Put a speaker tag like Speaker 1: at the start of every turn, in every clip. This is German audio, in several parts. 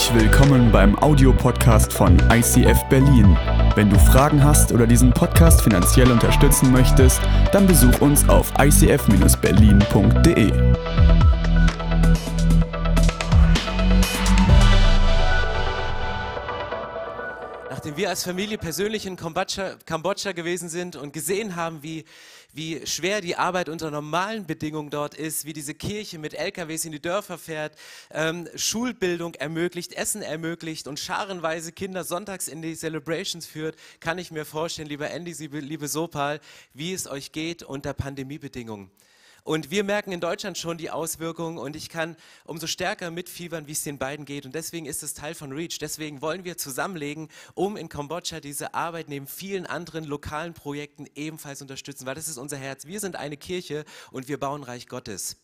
Speaker 1: Herzlich willkommen beim Audiopodcast von ICF Berlin. Wenn du Fragen hast oder diesen Podcast finanziell unterstützen möchtest, dann besuch uns auf icf-berlin.de.
Speaker 2: Nachdem wir als Familie persönlich in Kambodscha, Kambodscha gewesen sind und gesehen haben, wie, wie schwer die Arbeit unter normalen Bedingungen dort ist, wie diese Kirche mit LKWs in die Dörfer fährt, ähm, Schulbildung ermöglicht, Essen ermöglicht und scharenweise Kinder sonntags in die Celebrations führt, kann ich mir vorstellen, lieber Andy, liebe Sopal, wie es euch geht unter Pandemiebedingungen. Und wir merken in Deutschland schon die Auswirkungen und ich kann umso stärker mitfiebern, wie es den beiden geht. Und deswegen ist es Teil von REACH. Deswegen wollen wir zusammenlegen, um in Kambodscha diese Arbeit neben vielen anderen lokalen Projekten ebenfalls unterstützen, weil das ist unser Herz. Wir sind eine Kirche und wir bauen Reich Gottes.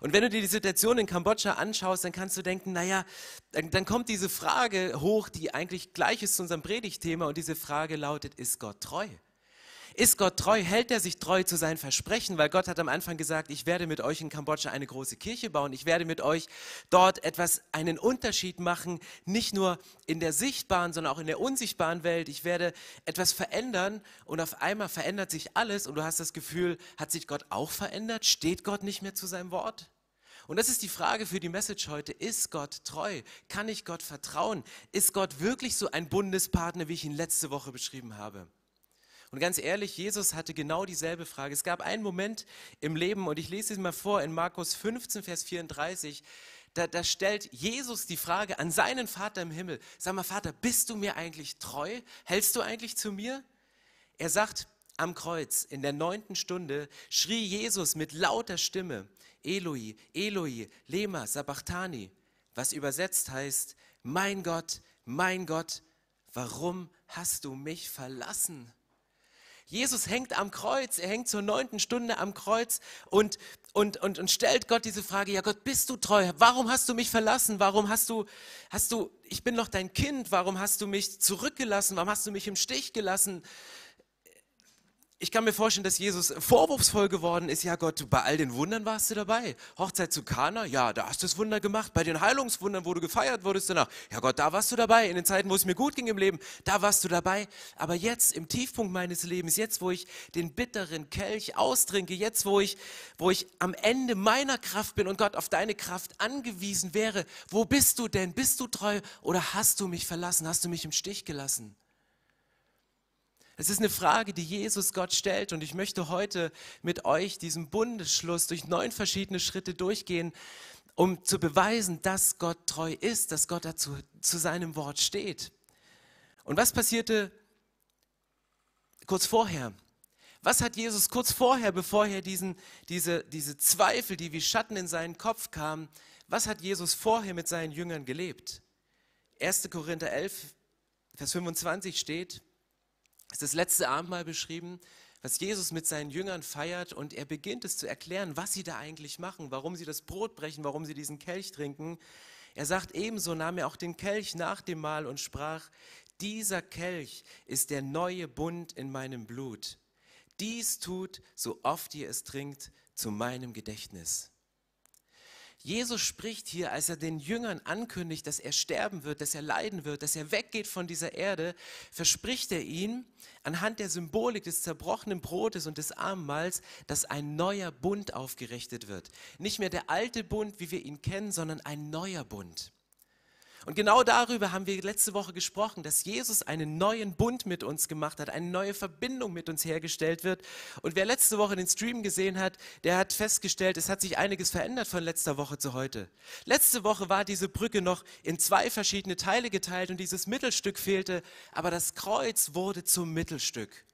Speaker 2: Und wenn du dir die Situation in Kambodscha anschaust, dann kannst du denken, naja, dann, kommt diese Frage hoch, die eigentlich gleich ist zu unserem Predigtthema und diese Frage lautet, ist Gott treu? Ist Gott treu? Hält er sich treu zu seinen Versprechen? Weil Gott hat am Anfang gesagt, ich werde mit euch in Kambodscha eine große Kirche bauen. Ich werde mit euch dort etwas, einen Unterschied machen, nicht nur in der sichtbaren, sondern auch in der unsichtbaren Welt. Ich werde etwas verändern und auf einmal verändert sich alles und du hast das Gefühl, hat sich Gott auch verändert? Steht Gott nicht mehr zu seinem Wort? Und das ist die Frage für die Message heute. Ist Gott treu? Kann ich Gott vertrauen? Ist Gott wirklich so ein Bundespartner, wie ich ihn letzte Woche beschrieben habe? Und ganz ehrlich, Jesus hatte genau dieselbe Frage. Es gab einen Moment im Leben, und ich lese es mal vor, in Markus 15, Vers 34, da, da, stellt Jesus die Frage an seinen Vater im Himmel. Sag mal, Vater, bist du mir eigentlich treu? Hältst du eigentlich zu mir? Er sagt, am Kreuz, in der neunten Stunde, schrie Jesus mit lauter Stimme, Eloi, Eloi, lema sabachthani, was übersetzt heißt, mein Gott, mein Gott, warum hast du mich verlassen? Jesus hängt am Kreuz, er hängt zur neunten Stunde am Kreuz und, und, und, und stellt Gott diese Frage, ja Gott, bist du treu? Warum hast du mich verlassen? Warum hast du, hast du, ich bin doch dein Kind, warum hast du mich zurückgelassen? Warum hast du mich im Stich gelassen? Ich kann mir vorstellen, dass Jesus vorwurfsvoll geworden ist. Ja Gott, bei all den Wundern warst du dabei. Hochzeit zu Kana, ja, da hast du das Wunder gemacht. Bei den Heilungswundern, wo du gefeiert wurdest danach, ja Gott, da warst du dabei. In den Zeiten, wo es mir gut ging im Leben, da warst du dabei. Aber jetzt, im Tiefpunkt meines Lebens, jetzt, wo ich den bitteren Kelch austrinke, jetzt, wo ich, wo ich am Ende meiner Kraft bin und Gott auf deine Kraft angewiesen wäre, wo bist du denn? Bist du treu oder hast du mich verlassen? Hast du mich im Stich gelassen? Es ist eine Frage, die Jesus Gott stellt und ich möchte heute mit euch diesen Bundesschluss durch neun verschiedene Schritte durchgehen, um zu beweisen, dass Gott treu ist, dass Gott dazu zu seinem Wort steht. Und was passierte kurz vorher? Was hat Jesus kurz vorher, bevor er diesen, diese, diese Zweifel, die wie Schatten in seinen Kopf kamen, was hat Jesus vorher mit seinen Jüngern gelebt? 1. Korinther 11, Vers 25 steht, ist das letzte Abendmahl beschrieben, was Jesus mit seinen Jüngern feiert und er beginnt es zu erklären, was sie da eigentlich machen, warum sie das Brot brechen, warum sie diesen Kelch trinken. Er sagt ebenso, nahm er auch den Kelch nach dem Mahl und sprach, dieser Kelch ist der neue Bund in meinem Blut. Dies tut, so oft ihr es trinkt, zu meinem Gedächtnis. Jesus spricht hier, als er den Jüngern ankündigt, dass er sterben wird, dass er leiden wird, dass er weggeht von dieser Erde, verspricht er ihnen anhand der Symbolik des zerbrochenen Brotes und des Abendmahls, dass ein neuer Bund aufgerichtet wird. Nicht mehr der alte Bund, wie wir ihn kennen, sondern ein neuer Bund. Und genau darüber haben wir letzte Woche gesprochen, dass Jesus einen neuen Bund mit uns gemacht hat, eine neue Verbindung mit uns hergestellt wird. Und wer letzte Woche den Stream gesehen hat, der hat festgestellt, es hat sich einiges verändert von letzter Woche zu heute. Letzte Woche war diese Brücke noch in zwei verschiedene Teile geteilt und dieses Mittelstück fehlte, aber das Kreuz wurde zum Mittelstück.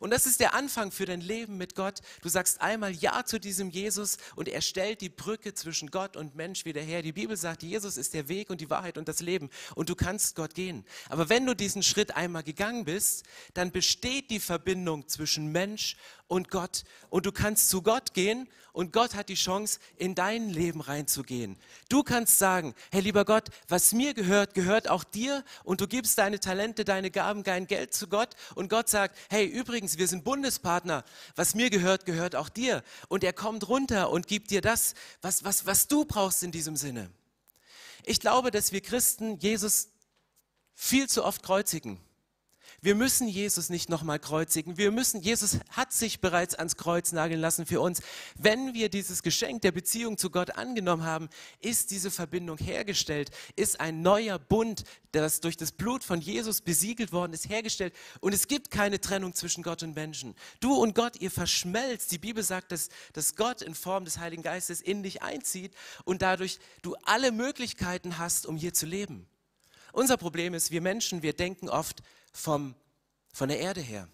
Speaker 2: Und das ist der Anfang für dein Leben mit Gott. Du sagst einmal Ja zu diesem Jesus und er stellt die Brücke zwischen Gott und Mensch wieder her. Die Bibel sagt, Jesus ist der Weg und die Wahrheit und das Leben und du kannst Gott gehen. Aber wenn du diesen Schritt einmal gegangen bist, dann besteht die Verbindung zwischen Mensch und Gott und du kannst zu Gott gehen und Gott hat die Chance, in dein Leben reinzugehen. Du kannst sagen, Herr lieber Gott, was mir gehört, gehört auch dir und du gibst deine Talente, deine Gaben, dein Geld zu Gott und Gott sagt, hey, übrigens, wir sind Bundespartner, was mir gehört, gehört auch dir und er kommt runter und gibt dir das, was, was, was du brauchst in diesem Sinne. Ich glaube, dass wir Christen Jesus viel zu oft kreuzigen. Wir müssen Jesus nicht nochmal kreuzigen. Wir müssen, Jesus hat sich bereits ans Kreuz nageln lassen für uns. Wenn wir dieses Geschenk der Beziehung zu Gott angenommen haben, ist diese Verbindung hergestellt, ist ein neuer Bund, das durch das Blut von Jesus besiegelt worden ist, hergestellt. Und es gibt keine Trennung zwischen Gott und Menschen. Du und Gott, ihr verschmelzt. Die Bibel sagt, dass, dass Gott in Form des Heiligen Geistes in dich einzieht und dadurch du alle Möglichkeiten hast, um hier zu leben. Unser Problem ist, wir Menschen, wir denken oft, vom, von der Erde her.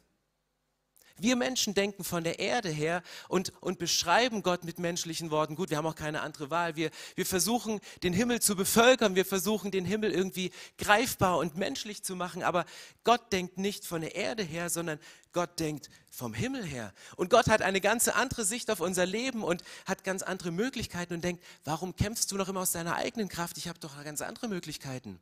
Speaker 2: Wir Menschen denken von der Erde her und, und beschreiben Gott mit menschlichen Worten. Gut, wir haben auch keine andere Wahl. Wir, wir versuchen, den Himmel zu bevölkern. Wir versuchen, den Himmel irgendwie greifbar und menschlich zu machen. Aber Gott denkt nicht von der Erde her, sondern Gott denkt vom Himmel her. Und Gott hat eine ganz andere Sicht auf unser Leben und hat ganz andere Möglichkeiten und denkt, warum kämpfst du noch immer aus deiner eigenen Kraft? Ich habe doch ganz andere Möglichkeiten.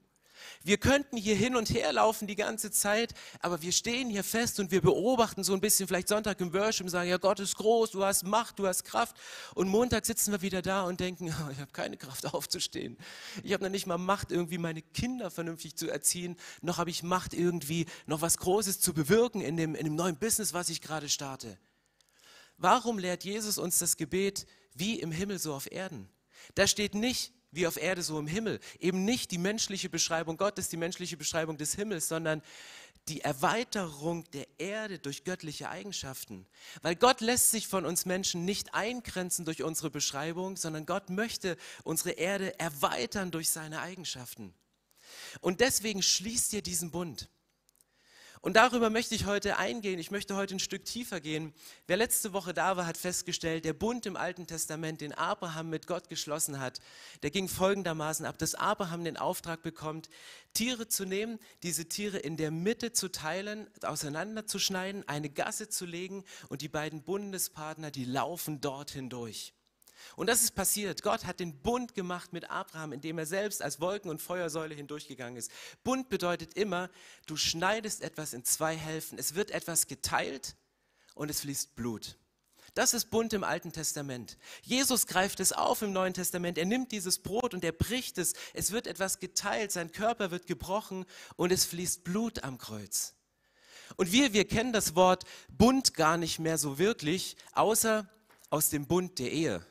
Speaker 2: Wir könnten hier hin und her laufen die ganze Zeit, aber wir stehen hier fest und wir beobachten so ein bisschen, vielleicht Sonntag im Worship und sagen, ja, Gott ist groß, du hast Macht, du hast Kraft. Und Montag sitzen wir wieder da und denken, ich habe keine Kraft aufzustehen. Ich habe noch nicht mal Macht, irgendwie meine Kinder vernünftig zu erziehen, noch habe ich Macht, irgendwie noch was Großes zu bewirken in dem, in dem neuen Business, was ich gerade starte. Warum lehrt Jesus uns das Gebet wie im Himmel so auf Erden? Da steht nicht, wie auf Erde so im Himmel. Eben nicht die menschliche Beschreibung Gottes, die menschliche Beschreibung des Himmels, sondern die Erweiterung der Erde durch göttliche Eigenschaften. Weil Gott lässt sich von uns Menschen nicht eingrenzen durch unsere Beschreibung, sondern Gott möchte unsere Erde erweitern durch seine Eigenschaften. Und deswegen schließt ihr diesen Bund. Und darüber möchte ich heute eingehen. Ich möchte heute ein Stück tiefer gehen. Wer letzte Woche da war, hat festgestellt, der Bund im Alten Testament, den Abraham mit Gott geschlossen hat, der ging folgendermaßen ab, dass Abraham den Auftrag bekommt, Tiere zu nehmen, diese Tiere in der Mitte zu teilen, auseinanderzuschneiden, eine Gasse zu legen und die beiden Bundespartner, die laufen dort hindurch. Und das ist passiert. Gott hat den Bund gemacht mit Abraham, indem er selbst als Wolken- und Feuersäule hindurchgegangen ist. Bund bedeutet immer, du schneidest etwas in zwei Hälften. Es wird etwas geteilt und es fließt Blut. Das ist Bund im Alten Testament. Jesus greift es auf im Neuen Testament. Er nimmt dieses Brot und er bricht es. Es wird etwas geteilt, sein Körper wird gebrochen und es fließt Blut am Kreuz. Und wir, wir kennen das Wort Bund gar nicht mehr so wirklich, außer aus dem Bund der Ehe.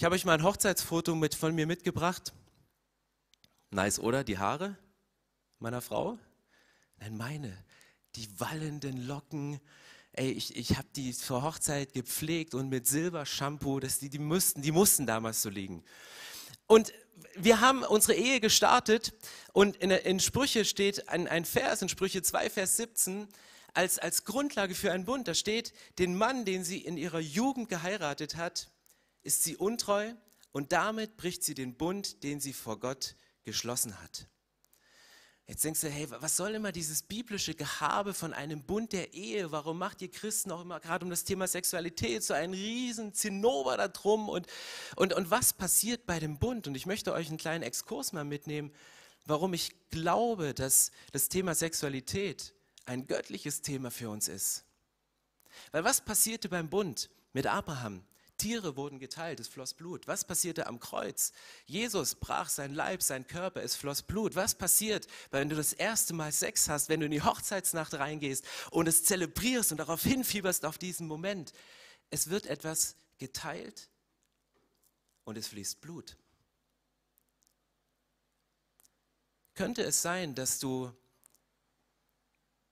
Speaker 2: Ich habe euch mal ein Hochzeitsfoto mit, von mir mitgebracht. Nice, oder? Die Haare meiner Frau? Nein, meine. Die wallenden Locken. Ey, ich, ich habe die zur Hochzeit gepflegt und mit Silbershampoo, das, die, die, mussten, die mussten damals so liegen. Und wir haben unsere Ehe gestartet und in, in Sprüche steht ein, ein Vers, in Sprüche 2, Vers 17, als, als Grundlage für einen Bund. Da steht, den Mann, den sie in ihrer Jugend geheiratet hat, ist sie untreu und damit bricht sie den Bund, den sie vor Gott geschlossen hat. Jetzt denkst du, hey, was soll immer dieses biblische Gehabe von einem Bund der Ehe? Warum macht ihr Christen auch immer gerade um das Thema Sexualität so einen riesen Zinnober da drum? Und, und, und was passiert bei dem Bund? Und ich möchte euch einen kleinen Exkurs mal mitnehmen, warum ich glaube, dass das Thema Sexualität ein göttliches Thema für uns ist. Weil was passierte beim Bund mit Abraham? Tiere wurden geteilt, es floss Blut. Was passierte am Kreuz? Jesus brach sein Leib, sein Körper, es floss Blut. Was passiert, wenn du das erste Mal Sex hast, wenn du in die Hochzeitsnacht reingehst und es zelebrierst und darauf hinfieberst auf diesen Moment? Es wird etwas geteilt und es fließt Blut. Könnte es sein, dass du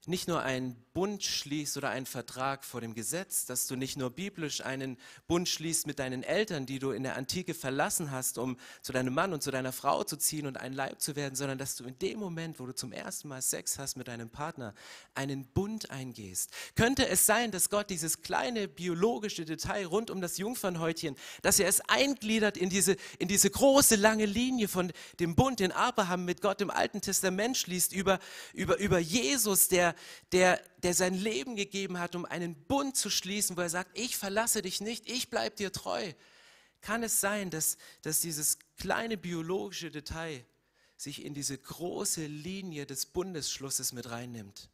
Speaker 2: nicht nur einen Bund schließt oder einen Vertrag vor dem Gesetz, dass du nicht nur biblisch einen Bund schließt mit deinen Eltern, die du in der Antike verlassen hast, um zu deinem Mann und zu deiner Frau zu ziehen und ein Leib zu werden, sondern dass du in dem Moment, wo du zum ersten Mal Sex hast mit deinem Partner, einen Bund eingehst. Könnte es sein, dass Gott dieses kleine biologische Detail rund um das Jungfernhäutchen, dass er es eingliedert in diese, in diese große lange Linie von dem Bund, den Abraham mit Gott im Alten Testament schließt, über, über, über Jesus, der der, der sein Leben gegeben hat, um einen Bund zu schließen, wo er sagt, ich verlasse dich nicht, ich bleibe dir treu. Kann es sein, dass, dass dieses kleine biologische Detail sich in diese große Linie des Bundesschlusses mit reinnimmt?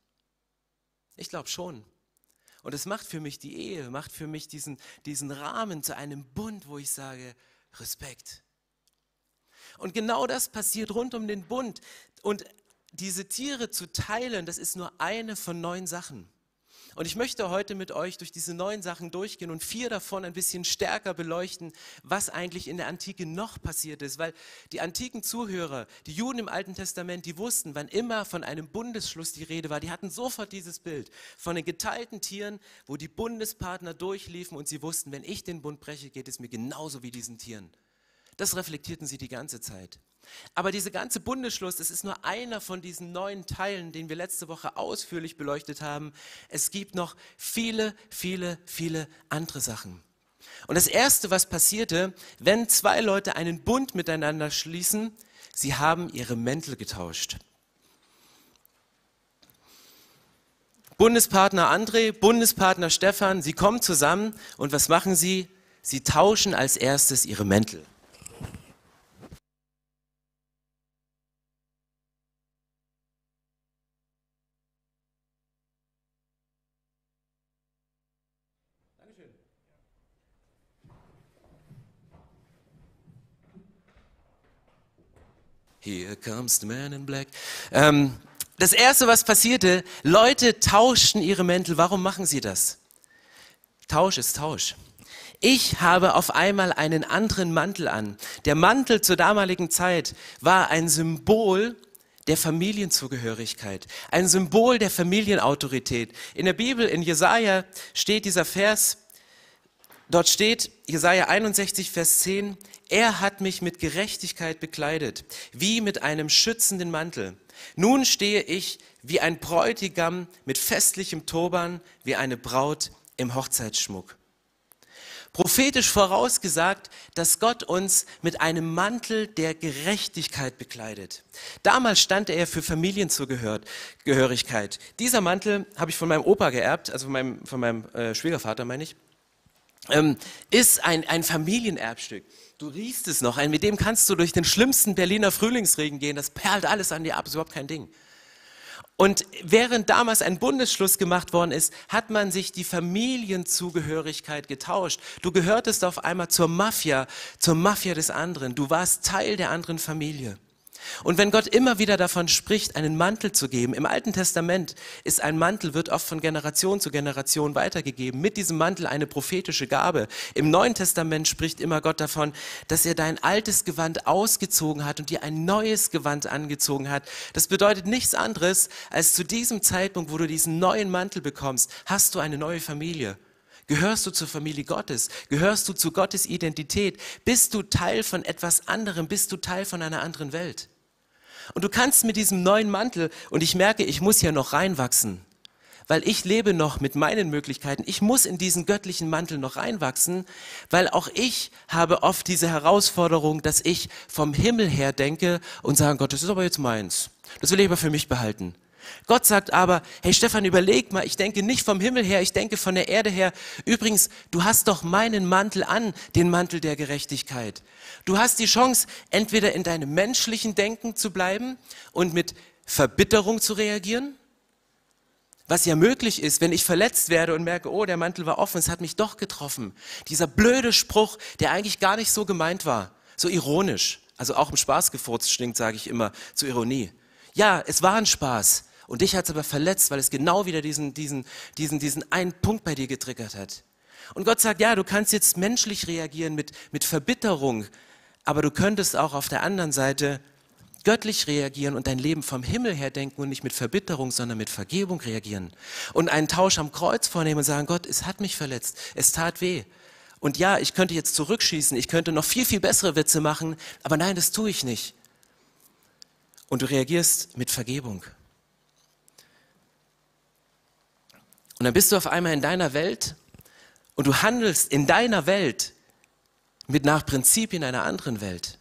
Speaker 2: Ich glaube schon. Und es macht für mich die Ehe, macht für mich diesen, diesen Rahmen zu einem Bund, wo ich sage, Respekt. Und genau das passiert rund um den Bund. Und diese Tiere zu teilen, das ist nur eine von neun Sachen. Und ich möchte heute mit euch durch diese neun Sachen durchgehen und vier davon ein bisschen stärker beleuchten, was eigentlich in der Antike noch passiert ist. Weil die antiken Zuhörer, die Juden im Alten Testament, die wussten, wann immer von einem Bundesschluss die Rede war, die hatten sofort dieses Bild von den geteilten Tieren, wo die Bundespartner durchliefen und sie wussten, wenn ich den Bund breche, geht es mir genauso wie diesen Tieren. Das reflektierten sie die ganze Zeit. Aber dieser ganze Bundesschluss, das ist nur einer von diesen neuen Teilen, den wir letzte Woche ausführlich beleuchtet haben. Es gibt noch viele, viele, viele andere Sachen. Und das Erste, was passierte, wenn zwei Leute einen Bund miteinander schließen, sie haben ihre Mäntel getauscht. Bundespartner André, Bundespartner Stefan, sie kommen zusammen und was machen sie? Sie tauschen als erstes ihre Mäntel. Here comes the man in black. Ähm, das erste, was passierte, Leute tauschten ihre Mäntel. Warum machen sie das? Tausch ist Tausch. Ich habe auf einmal einen anderen Mantel an. Der Mantel zur damaligen Zeit war ein Symbol der Familienzugehörigkeit, ein Symbol der Familienautorität. In der Bibel, in Jesaja, steht dieser Vers, dort steht, Jesaja 61, Vers 10, er hat mich mit Gerechtigkeit bekleidet, wie mit einem schützenden Mantel. Nun stehe ich wie ein Bräutigam mit festlichem Turban, wie eine Braut im Hochzeitsschmuck. Prophetisch vorausgesagt, dass Gott uns mit einem Mantel der Gerechtigkeit bekleidet. Damals stand er für Familienzugehörigkeit. Dieser Mantel habe ich von meinem Opa geerbt, also von meinem, von meinem äh, Schwiegervater meine ich, ähm, ist ein, ein Familienerbstück. Du riechst es noch, mit dem kannst du durch den schlimmsten Berliner Frühlingsregen gehen, das perlt alles an dir ab, ist überhaupt kein Ding. Und während damals ein Bundesschluss gemacht worden ist, hat man sich die Familienzugehörigkeit getauscht. Du gehörtest auf einmal zur Mafia, zur Mafia des anderen. Du warst Teil der anderen Familie. Und wenn Gott immer wieder davon spricht, einen Mantel zu geben, im Alten Testament ist ein Mantel, wird oft von Generation zu Generation weitergegeben, mit diesem Mantel eine prophetische Gabe. Im Neuen Testament spricht immer Gott davon, dass er dein altes Gewand ausgezogen hat und dir ein neues Gewand angezogen hat. Das bedeutet nichts anderes, als zu diesem Zeitpunkt, wo du diesen neuen Mantel bekommst, hast du eine neue Familie. Gehörst du zur Familie Gottes? Gehörst du zu Gottes Identität? Bist du Teil von etwas anderem? Bist du Teil von einer anderen Welt? Und du kannst mit diesem neuen Mantel, und ich merke, ich muss ja noch reinwachsen, weil ich lebe noch mit meinen Möglichkeiten. Ich muss in diesen göttlichen Mantel noch reinwachsen, weil auch ich habe oft diese Herausforderung, dass ich vom Himmel her denke und sage, Gott, das ist aber jetzt meins. Das will ich aber für mich behalten. Gott sagt aber, hey Stefan, überleg mal, ich denke nicht vom Himmel her, ich denke von der Erde her. Übrigens, du hast doch meinen Mantel an, den Mantel der Gerechtigkeit. Du hast die Chance, entweder in deinem menschlichen Denken zu bleiben und mit Verbitterung zu reagieren, was ja möglich ist, wenn ich verletzt werde und merke, oh, der Mantel war offen, es hat mich doch getroffen. Dieser blöde Spruch, der eigentlich gar nicht so gemeint war, so ironisch. Also auch im Spaß gefurzt stinkt, sage ich immer, zur Ironie. Ja, es war ein Spaß. Und dich hat es aber verletzt, weil es genau wieder diesen, diesen, diesen, diesen einen Punkt bei dir getriggert hat. Und Gott sagt, ja, du kannst jetzt menschlich reagieren mit, mit Verbitterung, aber du könntest auch auf der anderen Seite göttlich reagieren und dein Leben vom Himmel her denken und nicht mit Verbitterung, sondern mit Vergebung reagieren. Und einen Tausch am Kreuz vornehmen und sagen, Gott, es hat mich verletzt, es tat weh. Und ja, ich könnte jetzt zurückschießen, ich könnte noch viel, viel bessere Witze machen, aber nein, das tue ich nicht. Und du reagierst mit Vergebung. Und dann bist du auf einmal in deiner Welt und du handelst in deiner Welt mit nach Prinzipien einer anderen Welt.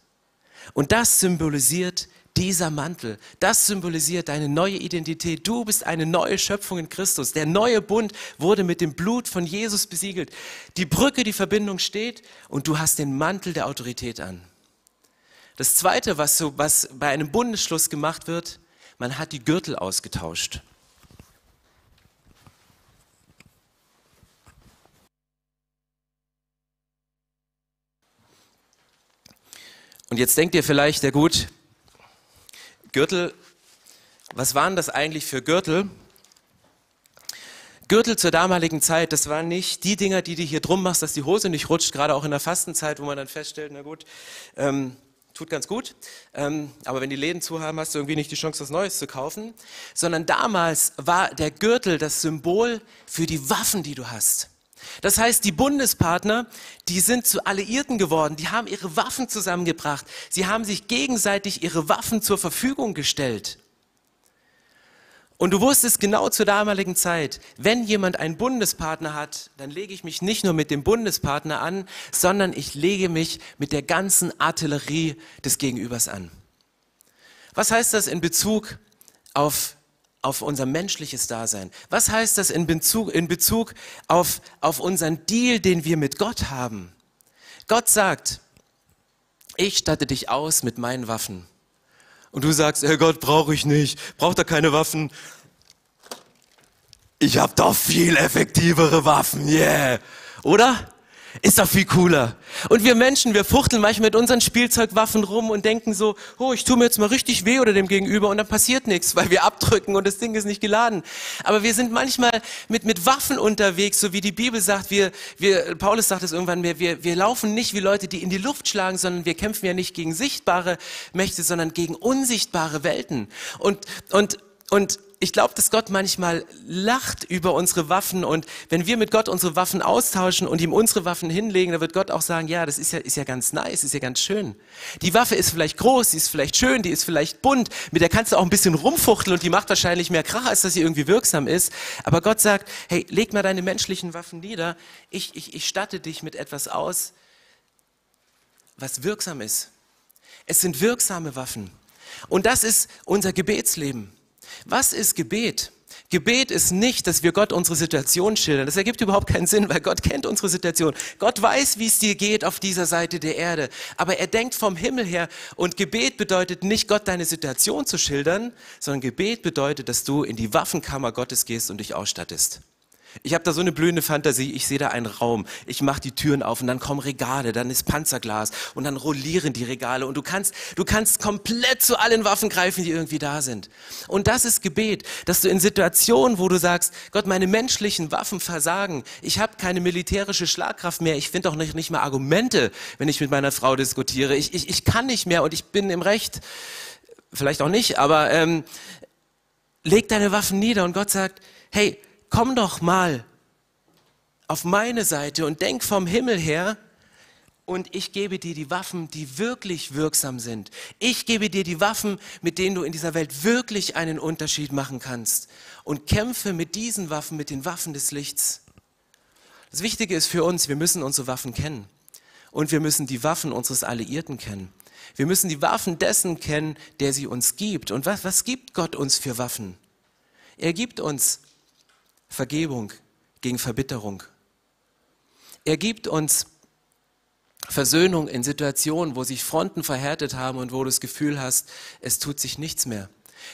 Speaker 2: Und das symbolisiert dieser Mantel. Das symbolisiert deine neue Identität. Du bist eine neue Schöpfung in Christus. Der neue Bund wurde mit dem Blut von Jesus besiegelt. Die Brücke, die Verbindung steht und du hast den Mantel der Autorität an. Das Zweite, was, so, was bei einem Bundesschluss gemacht wird, man hat die Gürtel ausgetauscht. Und jetzt denkt ihr vielleicht, ja gut, Gürtel, was waren das eigentlich für Gürtel? Gürtel zur damaligen Zeit, das waren nicht die Dinger, die du hier drum machst, dass die Hose nicht rutscht, gerade auch in der Fastenzeit, wo man dann feststellt, na gut, ähm, tut ganz gut, ähm, aber wenn die Läden zu haben, hast du irgendwie nicht die Chance, was Neues zu kaufen, sondern damals war der Gürtel das Symbol für die Waffen, die du hast. Das heißt, die Bundespartner, die sind zu Alliierten geworden, die haben ihre Waffen zusammengebracht, sie haben sich gegenseitig ihre Waffen zur Verfügung gestellt. Und du wusstest genau zur damaligen Zeit, wenn jemand einen Bundespartner hat, dann lege ich mich nicht nur mit dem Bundespartner an, sondern ich lege mich mit der ganzen Artillerie des Gegenübers an. Was heißt das in Bezug auf, auf unser menschliches Dasein? Was heißt das in Bezug, in Bezug auf, auf unseren Deal, den wir mit Gott haben? Gott sagt, ich statte dich aus mit meinen Waffen und du sagst, hey Gott, brauche ich nicht, braucht er keine Waffen. Ich habe doch viel effektivere Waffen, yeah. Oder? Ist doch viel cooler. Und wir Menschen, wir fuchteln manchmal mit unseren Spielzeugwaffen rum und denken so, oh, ich tue mir jetzt mal richtig weh oder dem Gegenüber und dann passiert nichts, weil wir abdrücken und das Ding ist nicht geladen. Aber wir sind manchmal mit, mit Waffen unterwegs, so wie die Bibel sagt, wir, wir, Paulus sagt es irgendwann mehr, wir, wir laufen nicht wie Leute, die in die Luft schlagen, sondern wir kämpfen ja nicht gegen sichtbare Mächte, sondern gegen unsichtbare Welten. Und, und, und ich glaube, dass Gott manchmal lacht über unsere Waffen und wenn wir mit Gott unsere Waffen austauschen und ihm unsere Waffen hinlegen, dann wird Gott auch sagen, ja, das ist ja, ist ja ganz nice, ist ja ganz schön. Die Waffe ist vielleicht groß, die ist vielleicht schön, die ist vielleicht bunt, mit der kannst du auch ein bisschen rumfuchteln und die macht wahrscheinlich mehr Krach, als dass sie irgendwie wirksam ist. Aber Gott sagt, hey, leg mal deine menschlichen Waffen nieder, ich, ich, ich statte dich mit etwas aus, was wirksam ist. Es sind wirksame Waffen. Und das ist unser Gebetsleben. Was ist Gebet? Gebet ist nicht, dass wir Gott unsere Situation schildern. Das ergibt überhaupt keinen Sinn, weil Gott kennt unsere Situation. Gott weiß, wie es dir geht auf dieser Seite der Erde. Aber er denkt vom Himmel her. Und Gebet bedeutet nicht, Gott deine Situation zu schildern, sondern Gebet bedeutet, dass du in die Waffenkammer Gottes gehst und dich ausstattest. Ich habe da so eine blühende Fantasie, ich sehe da einen Raum, ich mache die Türen auf und dann kommen Regale, dann ist Panzerglas und dann rollieren die Regale und du kannst, du kannst komplett zu allen Waffen greifen, die irgendwie da sind. Und das ist Gebet, dass du in Situationen, wo du sagst, Gott, meine menschlichen Waffen versagen, ich habe keine militärische Schlagkraft mehr, ich finde auch nicht, nicht mehr Argumente, wenn ich mit meiner Frau diskutiere, ich, ich, ich kann nicht mehr und ich bin im Recht, vielleicht auch nicht, aber ähm, leg deine Waffen nieder und Gott sagt, hey, komm doch mal auf meine Seite und denk vom Himmel her und ich gebe dir die Waffen, die wirklich wirksam sind. Ich gebe dir die Waffen, mit denen du in dieser Welt wirklich einen Unterschied machen kannst und kämpfe mit diesen Waffen, mit den Waffen des Lichts. Das Wichtige ist für uns, wir müssen unsere Waffen kennen und wir müssen die Waffen unseres Alliierten kennen. Wir müssen die Waffen dessen kennen, der sie uns gibt. Und was, was gibt Gott uns für Waffen? Er gibt uns Vergebung gegen Verbitterung. Er gibt uns Versöhnung in Situationen, wo sich Fronten verhärtet haben und wo du das Gefühl hast, es tut sich nichts mehr.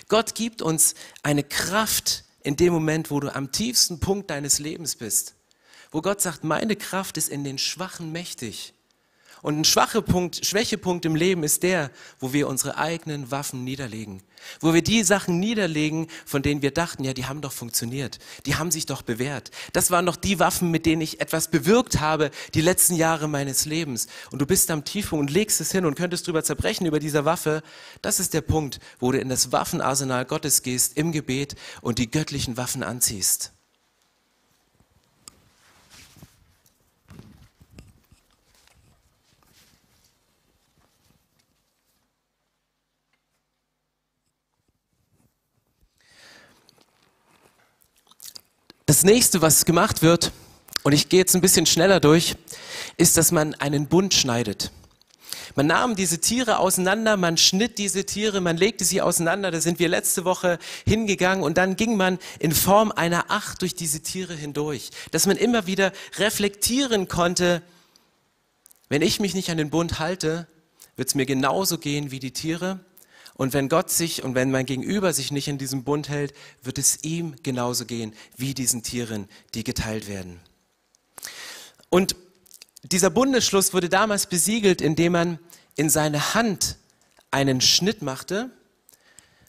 Speaker 2: Gott gibt uns eine Kraft in dem Moment, wo du am tiefsten Punkt deines Lebens bist. Wo Gott sagt, meine Kraft ist in den Schwachen mächtig. Und ein schwacher Punkt, Schwächepunkt im Leben ist der, wo wir unsere eigenen Waffen niederlegen. Wo wir die Sachen niederlegen, von denen wir dachten, ja, die haben doch funktioniert. Die haben sich doch bewährt. Das waren doch die Waffen, mit denen ich etwas bewirkt habe, die letzten Jahre meines Lebens. Und du bist am Tiefpunkt und legst es hin und könntest drüber zerbrechen über dieser Waffe. Das ist der Punkt, wo du in das Waffenarsenal Gottes gehst, im Gebet und die göttlichen Waffen anziehst. Das nächste, was gemacht wird, und ich gehe jetzt ein bisschen schneller durch, ist, dass man einen Bund schneidet. Man nahm diese Tiere auseinander, man schnitt diese Tiere, man legte sie auseinander. Da sind wir letzte Woche hingegangen und dann ging man in Form einer Acht durch diese Tiere hindurch, dass man immer wieder reflektieren konnte, wenn ich mich nicht an den Bund halte, wird es mir genauso gehen wie die Tiere. Und wenn Gott sich und wenn mein Gegenüber sich nicht in diesem Bund hält, wird es ihm genauso gehen wie diesen Tieren, die geteilt werden. Und dieser Bundesschluss wurde damals besiegelt, indem man in seine Hand einen Schnitt machte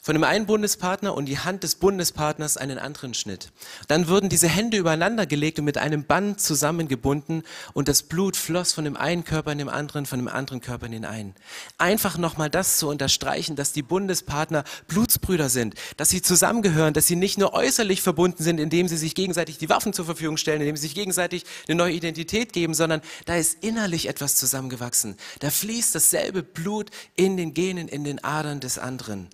Speaker 2: von dem einen Bundespartner und die Hand des Bundespartners einen anderen Schnitt. Dann wurden diese Hände übereinander gelegt und mit einem Band zusammengebunden und das Blut floss von dem einen Körper in den anderen, von dem anderen Körper in den einen. Einfach nochmal das zu unterstreichen, dass die Bundespartner Blutsbrüder sind, dass sie zusammengehören, dass sie nicht nur äußerlich verbunden sind, indem sie sich gegenseitig die Waffen zur Verfügung stellen, indem sie sich gegenseitig eine neue Identität geben, sondern da ist innerlich etwas zusammengewachsen. Da fließt dasselbe Blut in den Genen, in den Adern des anderen.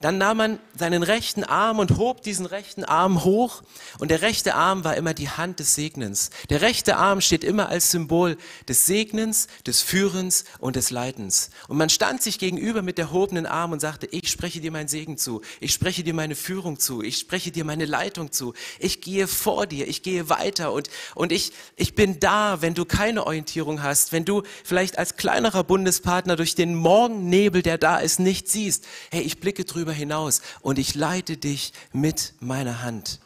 Speaker 2: Dann nahm man seinen rechten Arm und hob diesen rechten Arm hoch. Und der rechte Arm war immer die Hand des Segnens. Der rechte Arm steht immer als Symbol des Segnens, des Führens und des Leitens. Und man stand sich gegenüber mit erhobenen Arm und sagte, ich spreche dir meinen Segen zu, ich spreche dir meine Führung zu, ich spreche dir meine Leitung zu, ich gehe vor dir, ich gehe weiter. Und, und ich, ich bin da, wenn du keine Orientierung hast, wenn du vielleicht als kleinerer Bundespartner durch den Morgennebel, der da ist, nicht siehst. Hey, ich blicke drüber hinaus und ich leite dich mit meiner Hand.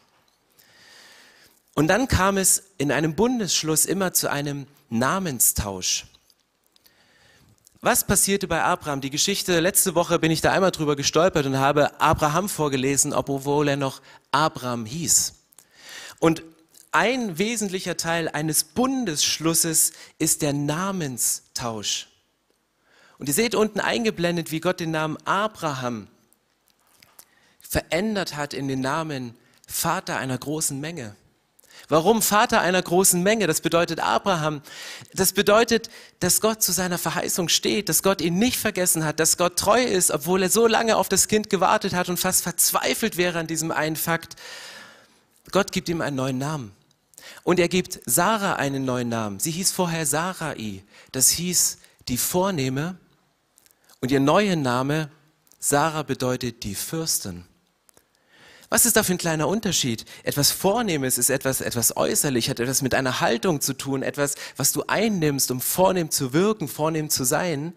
Speaker 2: Und dann kam es in einem Bundesschluss immer zu einem Namenstausch. Was passierte bei Abraham? Die Geschichte, letzte Woche bin ich da einmal drüber gestolpert und habe Abraham vorgelesen, obwohl er noch Abraham hieß. Und ein wesentlicher Teil eines Bundesschlusses ist der Namenstausch. Und ihr seht unten eingeblendet, wie Gott den Namen Abraham verändert hat in den Namen Vater einer großen Menge. Warum Vater einer großen Menge? Das bedeutet Abraham. Das bedeutet, dass Gott zu seiner Verheißung steht, dass Gott ihn nicht vergessen hat, dass Gott treu ist, obwohl er so lange auf das Kind gewartet hat und fast verzweifelt wäre an diesem einen Fakt. Gott gibt ihm einen neuen Namen. Und er gibt Sarah einen neuen Namen. Sie hieß vorher Sarai. Das hieß die Vornehme. Und ihr neuer Name, Sarah, bedeutet die Fürstin. Was ist da für ein kleiner Unterschied? Etwas Vornehmes ist etwas, etwas äußerlich, hat etwas mit einer Haltung zu tun, etwas, was du einnimmst, um vornehm zu wirken, vornehm zu sein.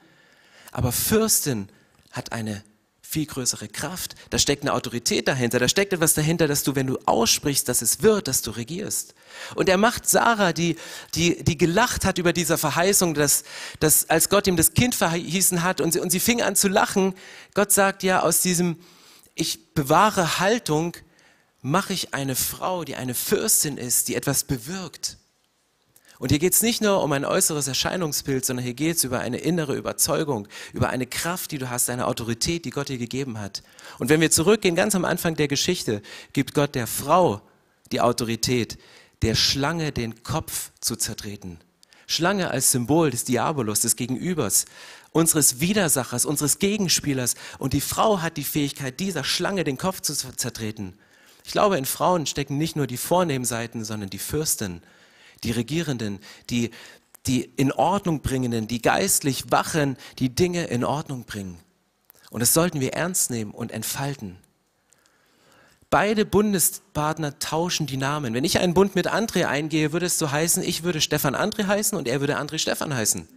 Speaker 2: Aber Fürstin hat eine viel größere Kraft. Da steckt eine Autorität dahinter. Da steckt etwas dahinter, dass du, wenn du aussprichst, dass es wird, dass du regierst. Und er macht Sarah, die, die, die gelacht hat über dieser Verheißung, dass, dass als Gott ihm das Kind verhießen hat und sie, und sie fing an zu lachen. Gott sagt ja aus diesem, ich bewahre Haltung, mache ich eine Frau, die eine Fürstin ist, die etwas bewirkt. Und hier geht es nicht nur um ein äußeres Erscheinungsbild, sondern hier geht es über eine innere Überzeugung, über eine Kraft, die du hast, eine Autorität, die Gott dir gegeben hat. Und wenn wir zurückgehen, ganz am Anfang der Geschichte, gibt Gott der Frau die Autorität, der Schlange den Kopf zu zertreten. Schlange als Symbol des Diabolos, des Gegenübers, unseres Widersachers, unseres Gegenspielers. Und die Frau hat die Fähigkeit, dieser Schlange den Kopf zu zertreten. Ich glaube, in Frauen stecken nicht nur die vornehmen Seiten, sondern die Fürsten, die Regierenden, die, die in Ordnung bringenden, die geistlich wachen, die Dinge in Ordnung bringen. Und das sollten wir ernst nehmen und entfalten. Beide Bundespartner tauschen die Namen. Wenn ich einen Bund mit André eingehe, würde es so heißen, ich würde Stefan André heißen und er würde André Stefan heißen.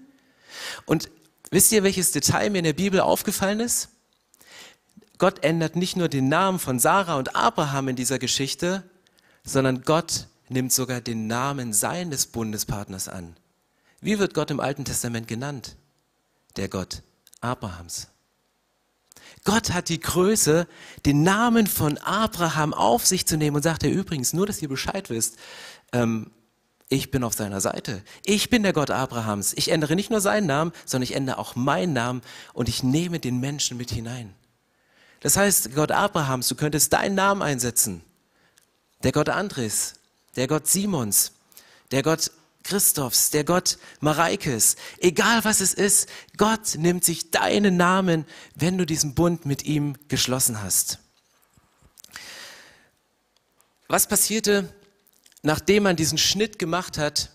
Speaker 2: Und Wisst ihr, welches Detail mir in der Bibel aufgefallen ist? Gott ändert nicht nur den Namen von Sarah und Abraham in dieser Geschichte, sondern Gott nimmt sogar den Namen seines Bundespartners an. Wie wird Gott im Alten Testament genannt? Der Gott Abrahams. Gott hat die Größe, den Namen von Abraham auf sich zu nehmen und sagt er übrigens, nur dass ihr Bescheid wisst, ähm, ich bin auf seiner Seite. Ich bin der Gott Abrahams. Ich ändere nicht nur seinen Namen, sondern ich ändere auch meinen Namen und ich nehme den Menschen mit hinein. Das heißt, Gott Abrahams, du könntest deinen Namen einsetzen. Der Gott Andres, der Gott Simons, der Gott Christophs, der Gott Mareikes. Egal was es ist, Gott nimmt sich deinen Namen, wenn du diesen Bund mit ihm geschlossen hast. Was passierte nachdem man diesen Schnitt gemacht hat,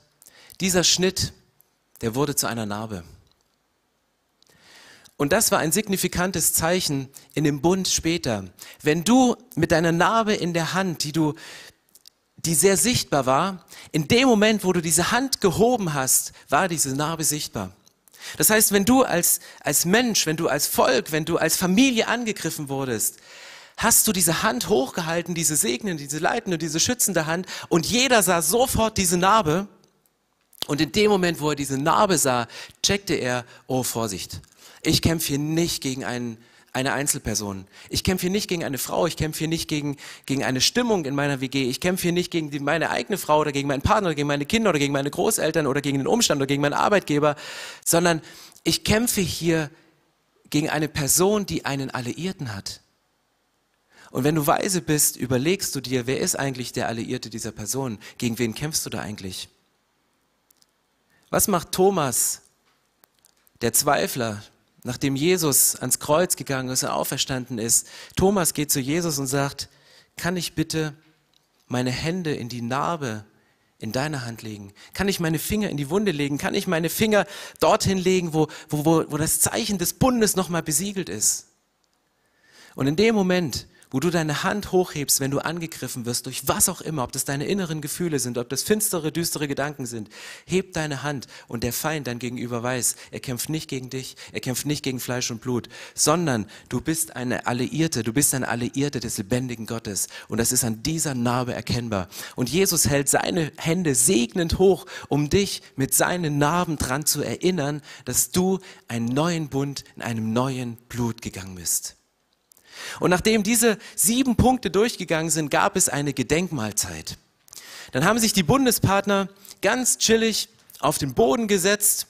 Speaker 2: dieser Schnitt, der wurde zu einer Narbe. Und das war ein signifikantes Zeichen in dem Bund später. Wenn du mit deiner Narbe in der Hand, die du, die sehr sichtbar war, in dem Moment, wo du diese Hand gehoben hast, war diese Narbe sichtbar. Das heißt, wenn du als, als Mensch, wenn du als Volk, wenn du als Familie angegriffen wurdest, hast du diese Hand hochgehalten, diese segnende, diese leitende, diese schützende Hand? Und jeder sah sofort diese Narbe. Und in dem Moment, wo er diese Narbe sah, checkte er, oh Vorsicht, ich kämpfe hier nicht gegen einen, eine Einzelperson. Ich kämpfe hier nicht gegen eine Frau, ich kämpfe hier nicht gegen, gegen eine Stimmung in meiner WG, ich kämpfe hier nicht gegen die, meine eigene Frau oder gegen meinen Partner oder gegen meine Kinder oder gegen meine Großeltern oder gegen den Umstand oder gegen meinen Arbeitgeber, sondern ich kämpfe hier gegen eine Person, die einen Alliierten hat. Und wenn du weise bist, überlegst du dir, wer ist eigentlich der Alliierte dieser Person? Gegen wen kämpfst du da eigentlich? Was macht Thomas, der Zweifler, nachdem Jesus ans Kreuz gegangen ist und auferstanden ist? Thomas geht zu Jesus und sagt, kann ich bitte meine Hände in die Narbe in deine Hand legen? Kann ich meine Finger in die Wunde legen? Kann ich meine Finger dorthin legen, wo, wo, wo, wo das Zeichen des Bundes nochmal besiegelt ist? Und in dem Moment, wo du deine Hand hochhebst, wenn du angegriffen wirst, durch was auch immer, ob das deine inneren Gefühle sind, ob das finstere, düstere Gedanken sind, heb deine Hand und der Feind dann gegenüber weiß, er kämpft nicht gegen dich, er kämpft nicht gegen Fleisch und Blut, sondern du bist eine Alliierte, du bist ein Alliierte des lebendigen Gottes und das ist an dieser Narbe erkennbar. Und Jesus hält seine Hände segnend hoch, um dich mit seinen Narben dran zu erinnern, dass du einen neuen Bund in einem neuen Blut gegangen bist. Und nachdem diese sieben Punkte durchgegangen sind, gab es eine Gedenkmahlzeit. Dann haben sich die Bundespartner ganz chillig auf den Boden gesetzt.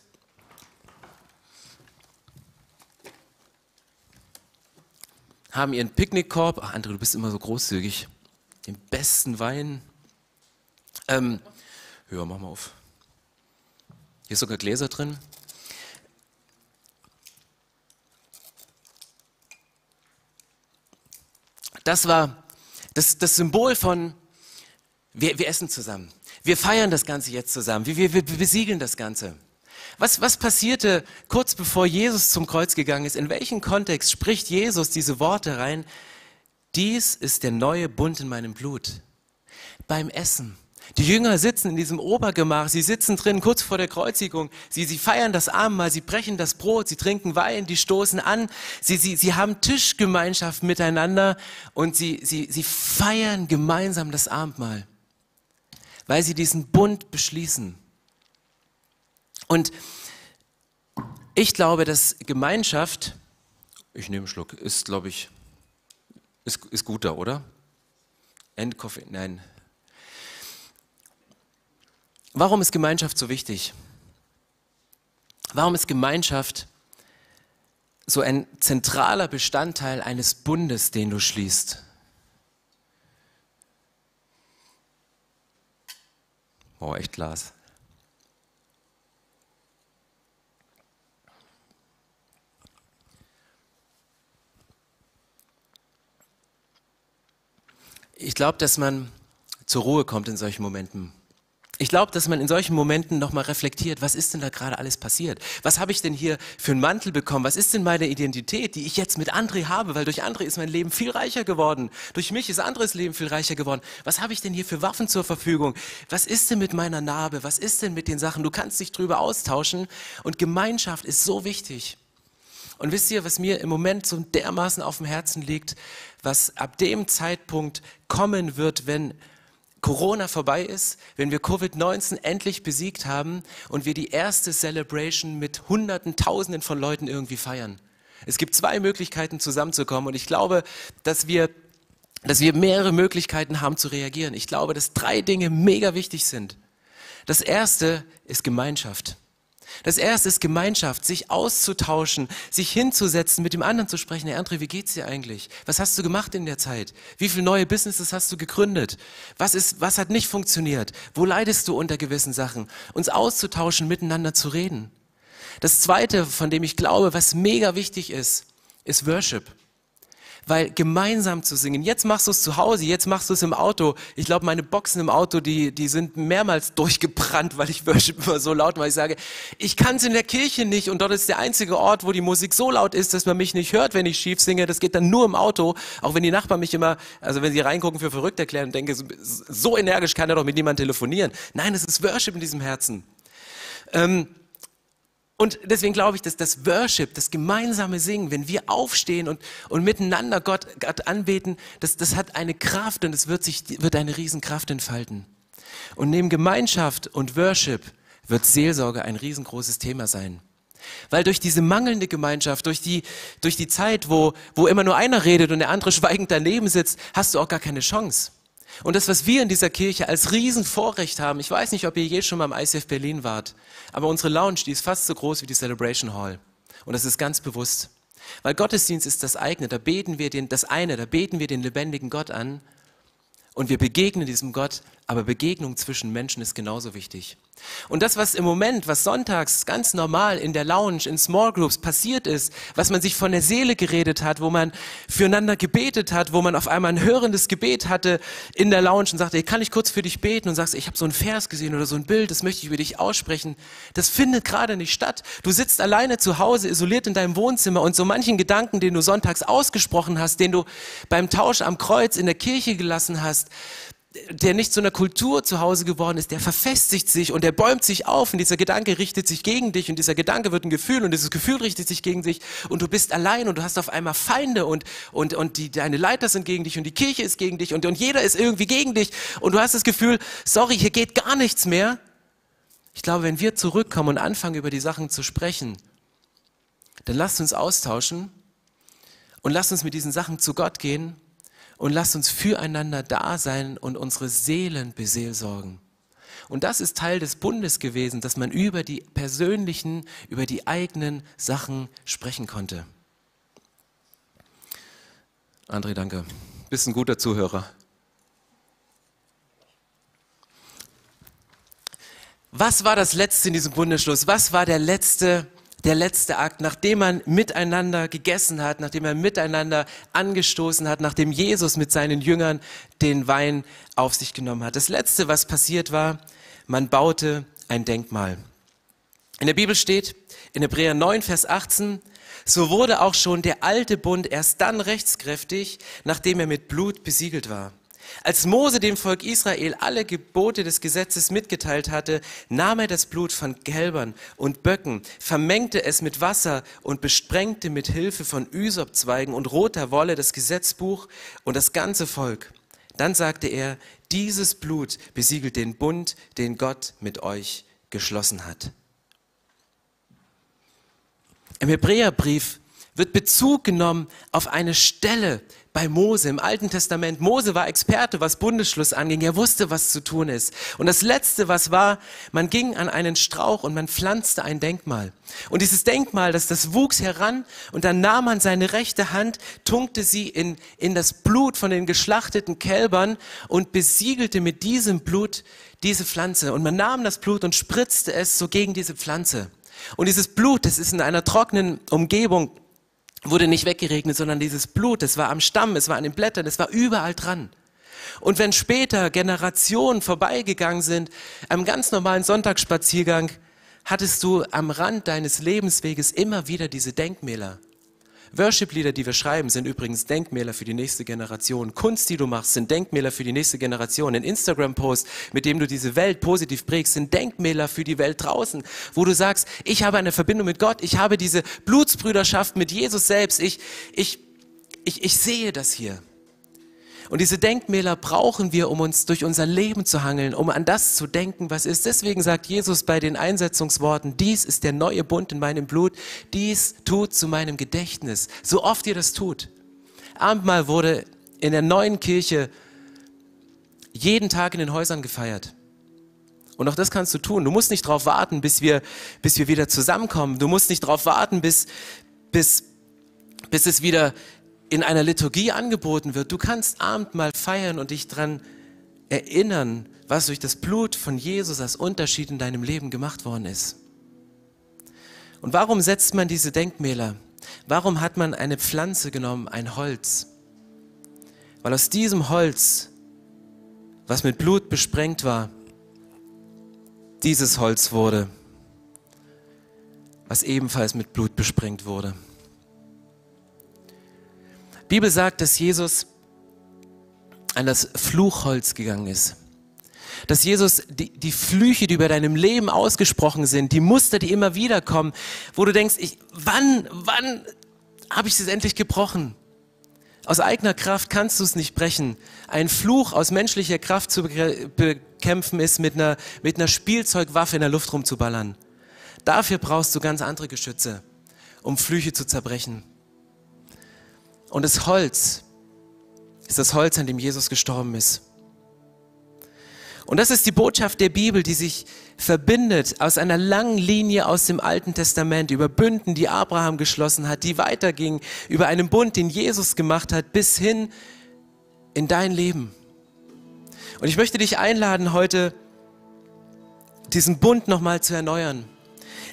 Speaker 2: Haben ihren Picknickkorb, ach André, du bist immer so großzügig, den besten Wein. Ähm, ja, mach mal auf. Hier ist sogar Gläser drin. Das war das, das Symbol von, wir, wir essen zusammen. Wir feiern das Ganze jetzt zusammen. Wir, wir, wir besiegeln das Ganze. Was, was passierte kurz bevor Jesus zum Kreuz gegangen ist? In welchem Kontext spricht Jesus diese Worte rein? Dies ist der neue Bund in meinem Blut. Beim Essen. Die Jünger sitzen in diesem Obergemach, sie sitzen drin kurz vor der Kreuzigung, sie, sie feiern das Abendmahl, sie brechen das Brot, sie trinken Wein, die stoßen an, sie, sie, sie haben Tischgemeinschaft miteinander und sie, sie, sie feiern gemeinsam das Abendmahl, weil sie diesen Bund beschließen. Und ich glaube, dass Gemeinschaft, ich nehme einen Schluck, ist, glaube ich, ist, ist guter, oder? Endkoffein, nein, Warum ist Gemeinschaft so wichtig? Warum ist Gemeinschaft so ein zentraler Bestandteil eines Bundes, den du schließt? Oh, echt Glas. Ich glaube, dass man zur Ruhe kommt in solchen Momenten. Ich glaube, dass man in solchen Momenten nochmal reflektiert, was ist denn da gerade alles passiert? Was habe ich denn hier für einen Mantel bekommen? Was ist denn meine Identität, die ich jetzt mit André habe? Weil durch André ist mein Leben viel reicher geworden. Durch mich ist anderes Leben viel reicher geworden. Was habe ich denn hier für Waffen zur Verfügung? Was ist denn mit meiner Narbe? Was ist denn mit den Sachen? Du kannst dich drüber austauschen. Und Gemeinschaft ist so wichtig. Und wisst ihr, was mir im Moment so dermaßen auf dem Herzen liegt, was ab dem Zeitpunkt kommen wird, wenn Corona vorbei ist, wenn wir Covid-19 endlich besiegt haben und wir die erste Celebration mit Hunderten, Tausenden von Leuten irgendwie feiern. Es gibt zwei Möglichkeiten zusammenzukommen und ich glaube, dass wir, dass wir mehrere Möglichkeiten haben zu reagieren. Ich glaube, dass drei Dinge mega wichtig sind. Das erste ist Gemeinschaft. Das erste ist Gemeinschaft, sich auszutauschen, sich hinzusetzen, mit dem anderen zu sprechen. Herr André, wie geht's dir eigentlich? Was hast du gemacht in der Zeit? Wie viele neue Businesses hast du gegründet? Was ist, was hat nicht funktioniert? Wo leidest du unter gewissen Sachen? Uns auszutauschen, miteinander zu reden. Das zweite, von dem ich glaube, was mega wichtig ist, ist Worship weil gemeinsam zu singen, jetzt machst du es zu Hause, jetzt machst du es im Auto. Ich glaube, meine Boxen im Auto, die, die sind mehrmals durchgebrannt, weil ich Worship immer so laut, weil ich sage, ich kann es in der Kirche nicht und dort ist der einzige Ort, wo die Musik so laut ist, dass man mich nicht hört, wenn ich schief singe. Das geht dann nur im Auto, auch wenn die Nachbarn mich immer, also wenn sie reingucken, für verrückt erklären und denke, so energisch kann er doch mit niemandem telefonieren. Nein, es ist Worship in diesem Herzen. Ähm, und deswegen glaube ich, dass das Worship, das gemeinsame Singen, wenn wir aufstehen und, und miteinander Gott, Gott anbeten, das, das hat eine Kraft und es wird sich, wird eine Riesenkraft entfalten. Und neben Gemeinschaft und Worship wird Seelsorge ein riesengroßes Thema sein. Weil durch diese mangelnde Gemeinschaft, durch die, durch die Zeit, wo, wo immer nur einer redet und der andere schweigend daneben sitzt, hast du auch gar keine Chance. Und das, was wir in dieser Kirche als Riesenvorrecht haben, ich weiß nicht, ob ihr je schon mal im ICF Berlin wart, aber unsere Lounge, die ist fast so groß wie die Celebration Hall. Und das ist ganz bewusst. Weil Gottesdienst ist das eigene, da beten wir den, das eine, da beten wir den lebendigen Gott an und wir begegnen diesem Gott, aber Begegnung zwischen Menschen ist genauso wichtig. Und das, was im Moment, was sonntags ganz normal in der Lounge, in Small Groups passiert ist, was man sich von der Seele geredet hat, wo man füreinander gebetet hat, wo man auf einmal ein hörendes Gebet hatte in der Lounge und sagte, hey, kann ich kurz für dich beten und sagst, ich habe so ein Vers gesehen oder so ein Bild, das möchte ich über dich aussprechen. Das findet gerade nicht statt. Du sitzt alleine zu Hause, isoliert in deinem Wohnzimmer und so manchen Gedanken, den du sonntags ausgesprochen hast, den du beim Tausch am Kreuz in der Kirche gelassen hast, der nicht zu einer Kultur zu Hause geworden ist, der verfestigt sich und der bäumt sich auf und dieser Gedanke richtet sich gegen dich und dieser Gedanke wird ein Gefühl und dieses Gefühl richtet sich gegen dich und du bist allein und du hast auf einmal Feinde und, und, und die, deine Leiter sind gegen dich und die Kirche ist gegen dich und, und jeder ist irgendwie gegen dich und du hast das Gefühl, sorry, hier geht gar nichts mehr. Ich glaube, wenn wir zurückkommen und anfangen, über die Sachen zu sprechen, dann lasst uns austauschen und lasst uns mit diesen Sachen zu Gott gehen und lasst uns füreinander da sein und unsere Seelen beseelsorgen. Und das ist Teil des Bundes gewesen, dass man über die persönlichen, über die eigenen Sachen sprechen konnte. André, danke. Bist ein guter Zuhörer. Was war das Letzte in diesem Bundesschluss? Was war der letzte der letzte Akt, nachdem man miteinander gegessen hat, nachdem er miteinander angestoßen hat, nachdem Jesus mit seinen Jüngern den Wein auf sich genommen hat. Das letzte, was passiert war, man baute ein Denkmal. In der Bibel steht, in Hebräer 9, Vers 18, so wurde auch schon der alte Bund erst dann rechtskräftig, nachdem er mit Blut besiegelt war. Als Mose dem Volk Israel alle Gebote des Gesetzes mitgeteilt hatte, nahm er das Blut von Kälbern und Böcken, vermengte es mit Wasser und besprengte mit Hilfe von Ysopzweigen und roter Wolle das Gesetzbuch und das ganze Volk. Dann sagte er, dieses Blut besiegelt den Bund, den Gott mit euch geschlossen hat. Im Hebräerbrief wird Bezug genommen auf eine Stelle bei Mose im Alten Testament. Mose war Experte, was Bundesschluss anging. Er wusste, was zu tun ist. Und das Letzte, was war, man ging an einen Strauch und man pflanzte ein Denkmal. Und dieses Denkmal, das, das wuchs heran und dann nahm man seine rechte Hand, tunkte sie in, in das Blut von den geschlachteten Kälbern und besiegelte mit diesem Blut diese Pflanze. Und man nahm das Blut und spritzte es so gegen diese Pflanze. Und dieses Blut, das ist in einer trockenen Umgebung wurde nicht weggeregnet, sondern dieses Blut, das war am Stamm, es war an den Blättern, es war überall dran. Und wenn später Generationen vorbeigegangen sind, am ganz normalen Sonntagsspaziergang, hattest du am Rand deines Lebensweges immer wieder diese Denkmäler. Worship-Lieder, die wir schreiben, sind übrigens Denkmäler für die nächste Generation. Kunst, die du machst, sind Denkmäler für die nächste Generation. Ein Instagram-Post, mit dem du diese Welt positiv prägst, sind Denkmäler für die Welt draußen, wo du sagst, ich habe eine Verbindung mit Gott, ich habe diese Blutsbrüderschaft mit Jesus selbst, ich, ich, ich, ich sehe das hier. Und diese Denkmäler brauchen wir, um uns durch unser Leben zu hangeln, um an das zu denken, was ist. Deswegen sagt Jesus bei den Einsetzungsworten, dies ist der neue Bund in meinem Blut, dies tut zu meinem Gedächtnis. So oft ihr das tut. Abendmahl wurde in der neuen Kirche jeden Tag in den Häusern gefeiert. Und auch das kannst du tun. Du musst nicht darauf warten, bis wir, bis wir wieder zusammenkommen. Du musst nicht darauf warten, bis, bis, bis es wieder in einer Liturgie angeboten wird. Du kannst Abendmahl feiern und dich daran erinnern, was durch das Blut von Jesus als Unterschied in deinem Leben gemacht worden ist. Und warum setzt man diese Denkmäler? Warum hat man eine Pflanze genommen, ein Holz? Weil aus diesem Holz, was mit Blut besprengt war, dieses Holz wurde, was ebenfalls mit Blut besprengt wurde. Bibel sagt, dass Jesus an das Fluchholz gegangen ist. Dass Jesus die, die Flüche, die über deinem Leben ausgesprochen sind, die Muster, die immer wieder kommen, wo du denkst, ich, wann, wann habe ich es endlich gebrochen? Aus eigener Kraft kannst du es nicht brechen. Ein Fluch aus menschlicher Kraft zu kämpfen ist, mit einer, mit einer Spielzeugwaffe in der Luft rumzuballern. Dafür brauchst du ganz andere Geschütze, um Flüche zu zerbrechen. Und das Holz ist das Holz, an dem Jesus gestorben ist. Und das ist die Botschaft der Bibel, die sich verbindet aus einer langen Linie aus dem Alten Testament über Bünden, die Abraham geschlossen hat, die weiterging über einen Bund, den Jesus gemacht hat, bis hin in dein Leben. Und ich möchte dich einladen, heute diesen Bund nochmal zu erneuern,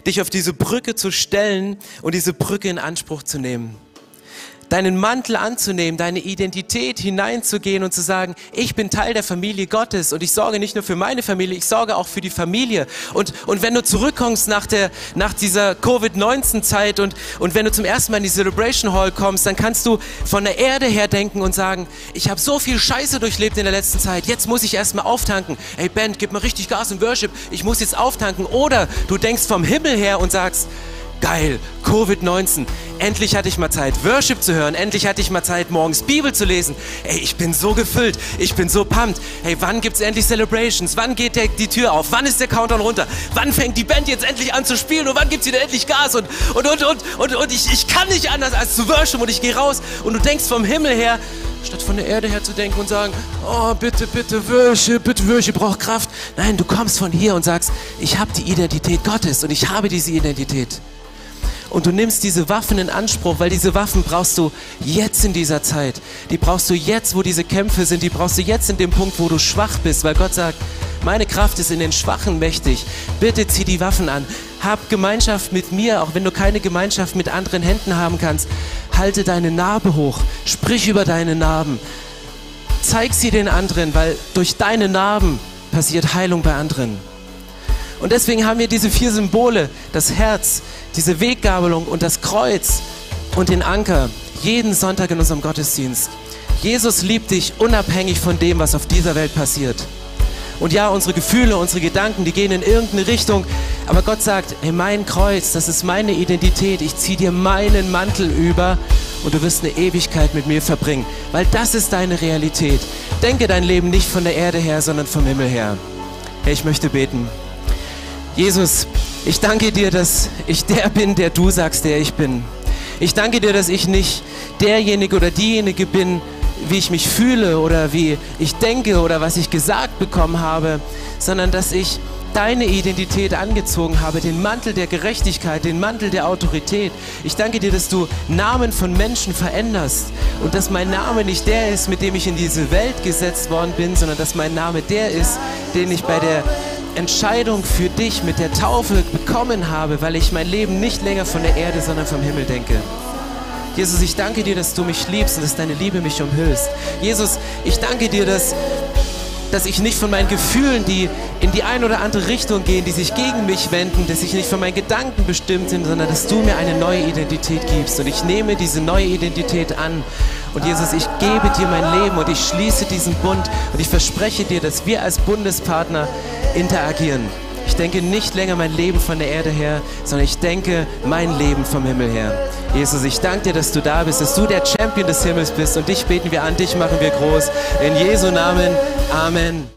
Speaker 2: dich auf diese Brücke zu stellen und diese Brücke in Anspruch zu nehmen deinen Mantel anzunehmen, deine Identität hineinzugehen und zu sagen, ich bin Teil der Familie Gottes und ich sorge nicht nur für meine Familie, ich sorge auch für die Familie. Und, und wenn du zurückkommst nach, der, nach dieser Covid-19-Zeit und, und wenn du zum ersten Mal in die Celebration Hall kommst, dann kannst du von der Erde her denken und sagen, ich habe so viel Scheiße durchlebt in der letzten Zeit, jetzt muss ich erstmal auftanken. Ey Band, gib mal richtig Gas und Worship, ich muss jetzt auftanken. Oder du denkst vom Himmel her und sagst, geil, Covid-19. Endlich hatte ich mal Zeit, Worship zu hören. Endlich hatte ich mal Zeit, morgens Bibel zu lesen. Ey, ich bin so gefüllt. Ich bin so pumped. Hey, wann gibt's endlich Celebrations? Wann geht der, die Tür auf? Wann ist der Countdown runter? Wann fängt die Band jetzt endlich an zu spielen? Und wann gibt's wieder endlich Gas? Und, und, und, und, und, und ich, ich kann nicht anders als zu worship und ich gehe raus und du denkst vom Himmel her, statt von der Erde her zu denken und sagen, oh, bitte, bitte, Worship, bitte, Worship, braucht Kraft. Nein, du kommst von hier und sagst, ich habe die Identität Gottes und ich habe diese Identität und du nimmst diese Waffen in Anspruch, weil diese Waffen brauchst du jetzt in dieser Zeit. Die brauchst du jetzt, wo diese Kämpfe sind. Die brauchst du jetzt in dem Punkt, wo du schwach bist, weil Gott sagt, meine Kraft ist in den Schwachen mächtig. Bitte zieh die Waffen an. Hab Gemeinschaft mit mir, auch wenn du keine Gemeinschaft mit anderen Händen haben kannst. Halte deine Narbe hoch. Sprich über deine Narben. Zeig sie den anderen, weil durch deine Narben passiert Heilung bei anderen. Und deswegen haben wir diese vier Symbole, das Herz, diese Weggabelung und das Kreuz und den Anker, jeden Sonntag in unserem Gottesdienst. Jesus liebt dich unabhängig von dem, was auf dieser Welt passiert. Und ja, unsere Gefühle, unsere Gedanken, die gehen in irgendeine Richtung. Aber Gott sagt, hey, mein Kreuz, das ist meine Identität. Ich ziehe dir meinen Mantel über und du wirst eine Ewigkeit mit mir verbringen. Weil das ist deine Realität. Denke dein Leben nicht von der Erde her, sondern vom Himmel her. Hey, ich möchte beten. Jesus, ich danke dir, dass ich der bin, der du sagst, der ich bin. Ich danke dir, dass ich nicht derjenige oder diejenige bin, wie ich mich fühle oder wie ich denke oder was ich gesagt bekommen habe, sondern dass ich deine Identität angezogen habe, den Mantel der Gerechtigkeit, den Mantel der Autorität. Ich danke dir, dass du Namen von Menschen veränderst und dass mein Name nicht der ist, mit dem ich in diese Welt gesetzt worden bin, sondern dass mein Name der ist, den ich bei der Entscheidung für dich mit der Taufe bekommen habe, weil ich mein Leben nicht länger von der Erde, sondern vom Himmel denke. Jesus, ich danke dir, dass du mich liebst und dass deine Liebe mich umhüllst. Jesus, ich danke dir, dass dass ich nicht von meinen Gefühlen, die in die eine oder andere Richtung gehen, die sich gegen mich wenden, dass ich nicht von meinen Gedanken bestimmt bin, sondern dass du mir eine neue Identität gibst. Und ich nehme diese neue Identität an. Und Jesus, ich gebe dir mein Leben und ich schließe diesen Bund und ich verspreche dir, dass wir als Bundespartner interagieren. Ich denke nicht länger mein Leben von der Erde her, sondern ich denke mein Leben vom Himmel her. Jesus, ich danke dir, dass du da bist, dass du der Champion des Himmels bist und dich beten wir an, dich machen wir groß. In Jesu Namen, Amen.